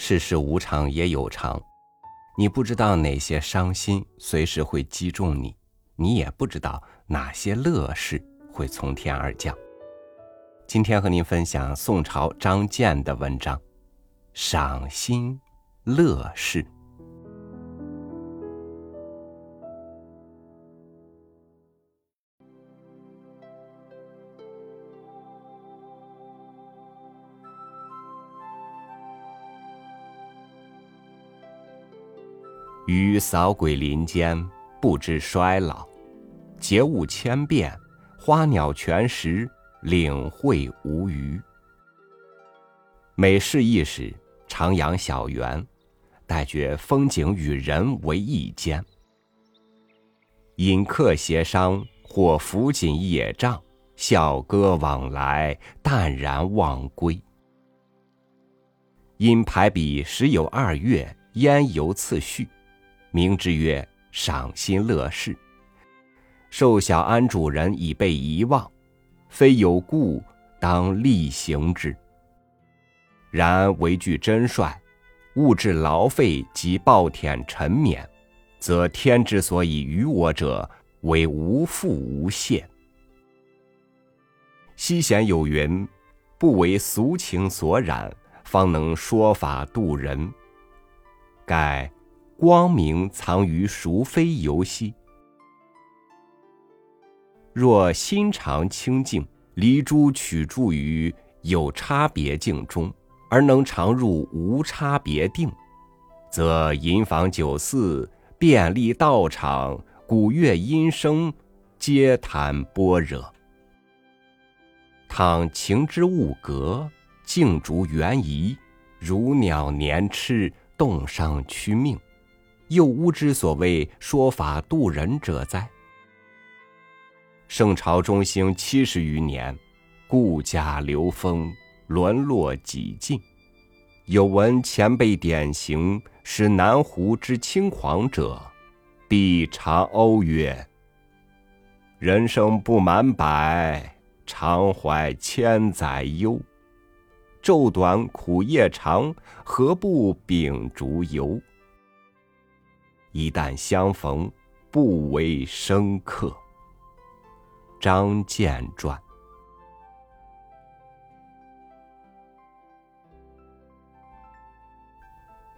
世事无常也有常，你不知道哪些伤心随时会击中你，你也不知道哪些乐事会从天而降。今天和您分享宋朝张健的文章《赏心乐事》。余扫鬼林间，不知衰老；节物千变，花鸟全食，领会无余。每事一时，徜徉小园，待觉风景与人为一间。饮客协商，或抚锦野帐，笑歌往来，淡然忘归。因排比时有二月，烟游次序。名之曰赏心乐事。受小安主人已被遗忘，非有故，当力行之。然为具真率，物至劳费及暴殄沉湎，则天之所以于我者，为无负无限。西贤有云：“不为俗情所染，方能说法度人。”盖。光明藏于孰非游兮？若心常清净，离诸取助于有差别境中，而能常入无差别定，则吟房酒肆、便利道场、鼓乐音声，皆谈般若。倘情之物格，静逐缘移，如鸟年痴，动伤屈命。又吾之所谓说法度人者哉？圣朝中兴七十余年，故家流风，沦落几尽。有闻前辈典型，使南湖之轻狂者，必常讴曰：“人生不满百，常怀千载忧。昼短苦夜长，何不秉烛游？”一旦相逢，不为生客。张建传。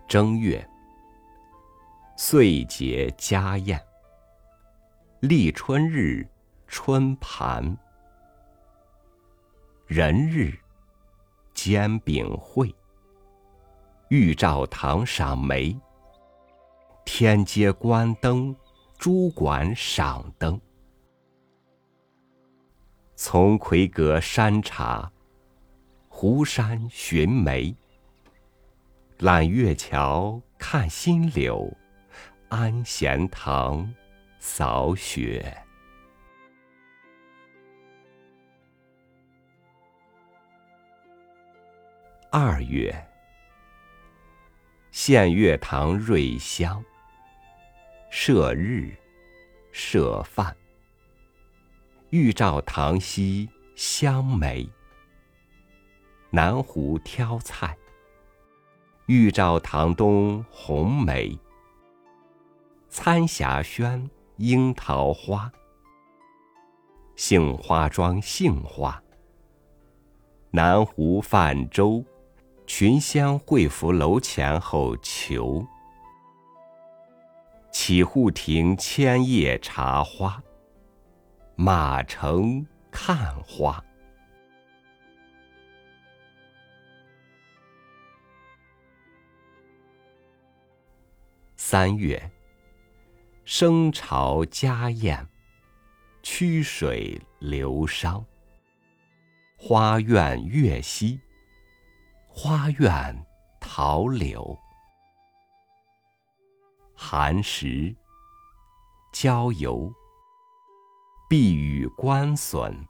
正月，岁节家宴。立春日，春盘。人日，煎饼会。玉照堂赏梅。天街观灯，朱馆赏灯。从魁阁山茶，湖山寻梅。揽月桥看新柳，安闲堂扫雪。二月，献月堂瑞香。射日，射饭。玉照堂西香梅。南湖挑菜。玉照堂东红梅。参霞轩樱桃花。杏花庄杏花。南湖泛舟，群香会福楼前后求。起户庭千叶茶花，马城看花。三月，生朝家宴，曲水流觞。花苑月夕，花苑桃柳。寒食，郊游。碧雨观笋，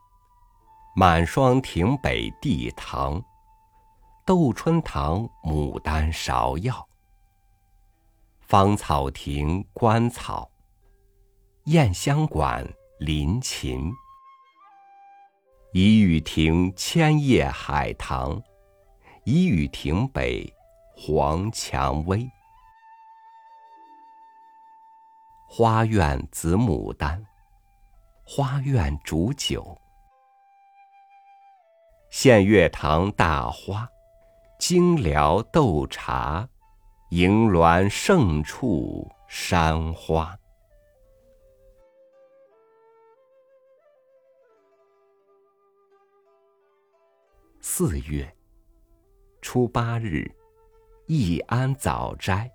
满霜亭北地堂。窦春堂牡丹芍药。芳草亭观草。燕香馆临琴。一雨亭千叶海棠，一雨亭北黄蔷薇。花院紫牡丹，花院煮酒。献月堂大花，精疗斗茶，迎鸾胜处山花。四月初八日，易安早斋。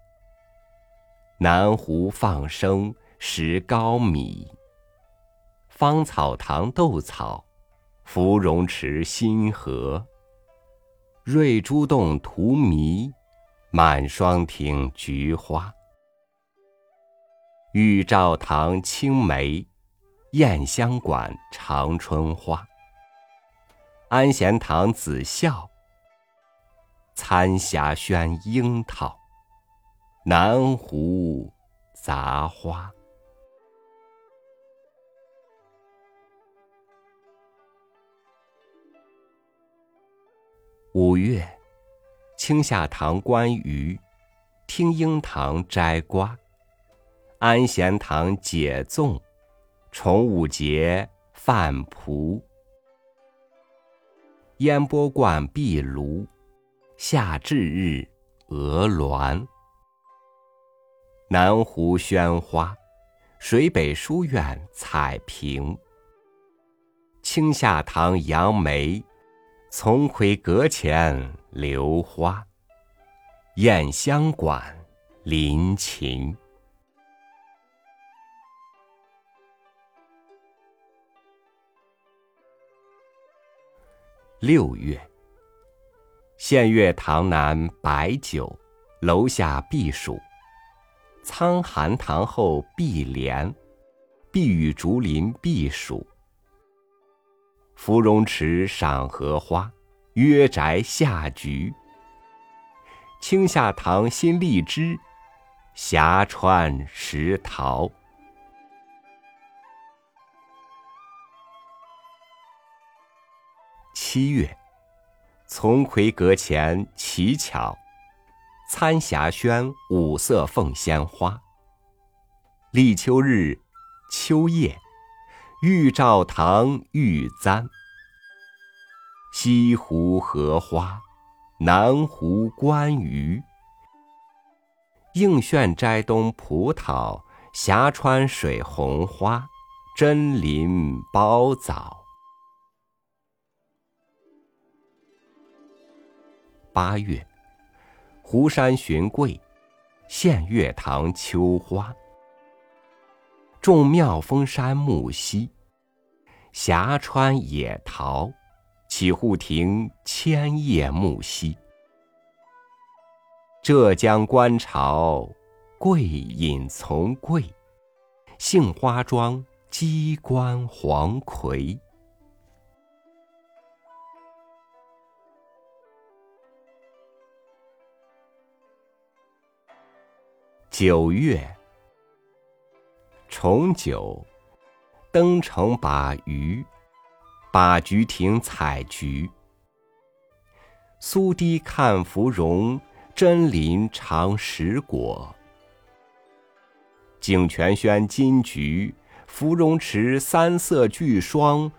南湖放生石膏米，芳草堂豆草，芙蓉池新荷。瑞珠洞荼蘼，满霜亭菊花。玉照堂青梅，燕香馆长春花。安贤堂紫孝，参霞轩樱桃，南湖杂花。五月，清夏堂观鱼，听英堂摘瓜，安贤堂解粽，重五节饭蒲。烟波观壁炉，夏至日鹅鸾。南湖轩花，水北书院彩屏。清夏堂杨梅，丛葵阁前流花。燕香馆林琴。六月，献月堂南白酒，楼下避暑。苍寒堂后碧莲，碧雨竹林避暑。芙蓉池赏荷花，约宅下菊。清夏堂新荔枝，霞川石桃。七月，丛葵阁前乞巧，参霞轩五色凤仙花。立秋日，秋夜，玉照堂玉簪。西湖荷花，南湖观鱼。应炫斋东葡萄，霞川水红花，真林包枣。八月，湖山寻桂，献月堂秋花。众妙峰山木樨，峡川野桃，起户亭千叶木樨。浙江观潮，桂隐丛桂，杏花庄鸡冠黄葵。九月，重九，登城把鱼，把菊亭采菊。苏堤看芙蓉，真林尝石果。景泉轩金菊，芙蓉池三色俱霜，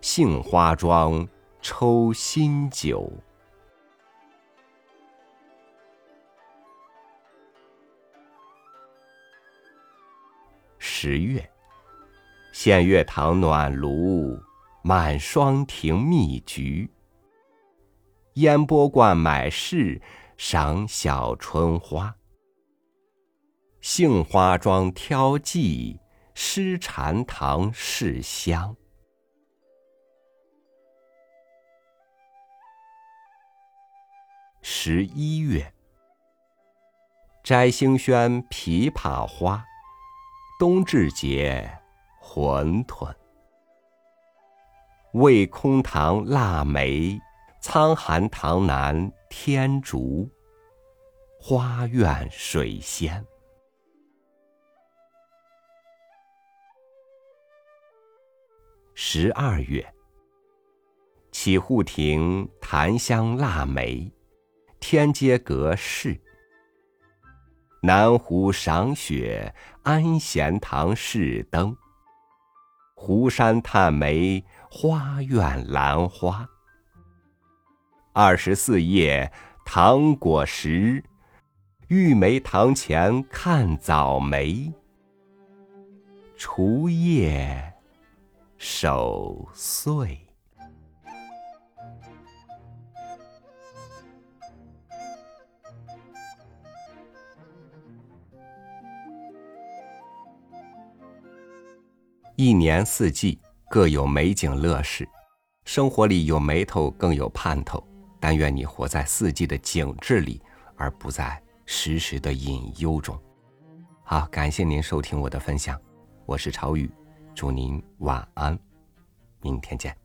杏花庄抽新酒。十月，献月堂暖炉，满霜亭蜜橘。烟波观买市，赏小春花。杏花庄挑寂，诗禅堂试香。十一月，摘星轩枇杷花。冬至节，馄饨。味空堂腊梅，苍寒堂南天竺。花苑水仙。十二月，洗护亭檀香腊梅，天阶阁市。南湖赏雪，安闲堂试灯。湖山探梅，花院兰花。二十四夜糖果时，玉梅堂前看早梅。除夜守岁。一年四季各有美景乐事，生活里有眉头更有盼头。但愿你活在四季的景致里，而不在时时的隐忧中。好，感谢您收听我的分享，我是朝雨，祝您晚安，明天见。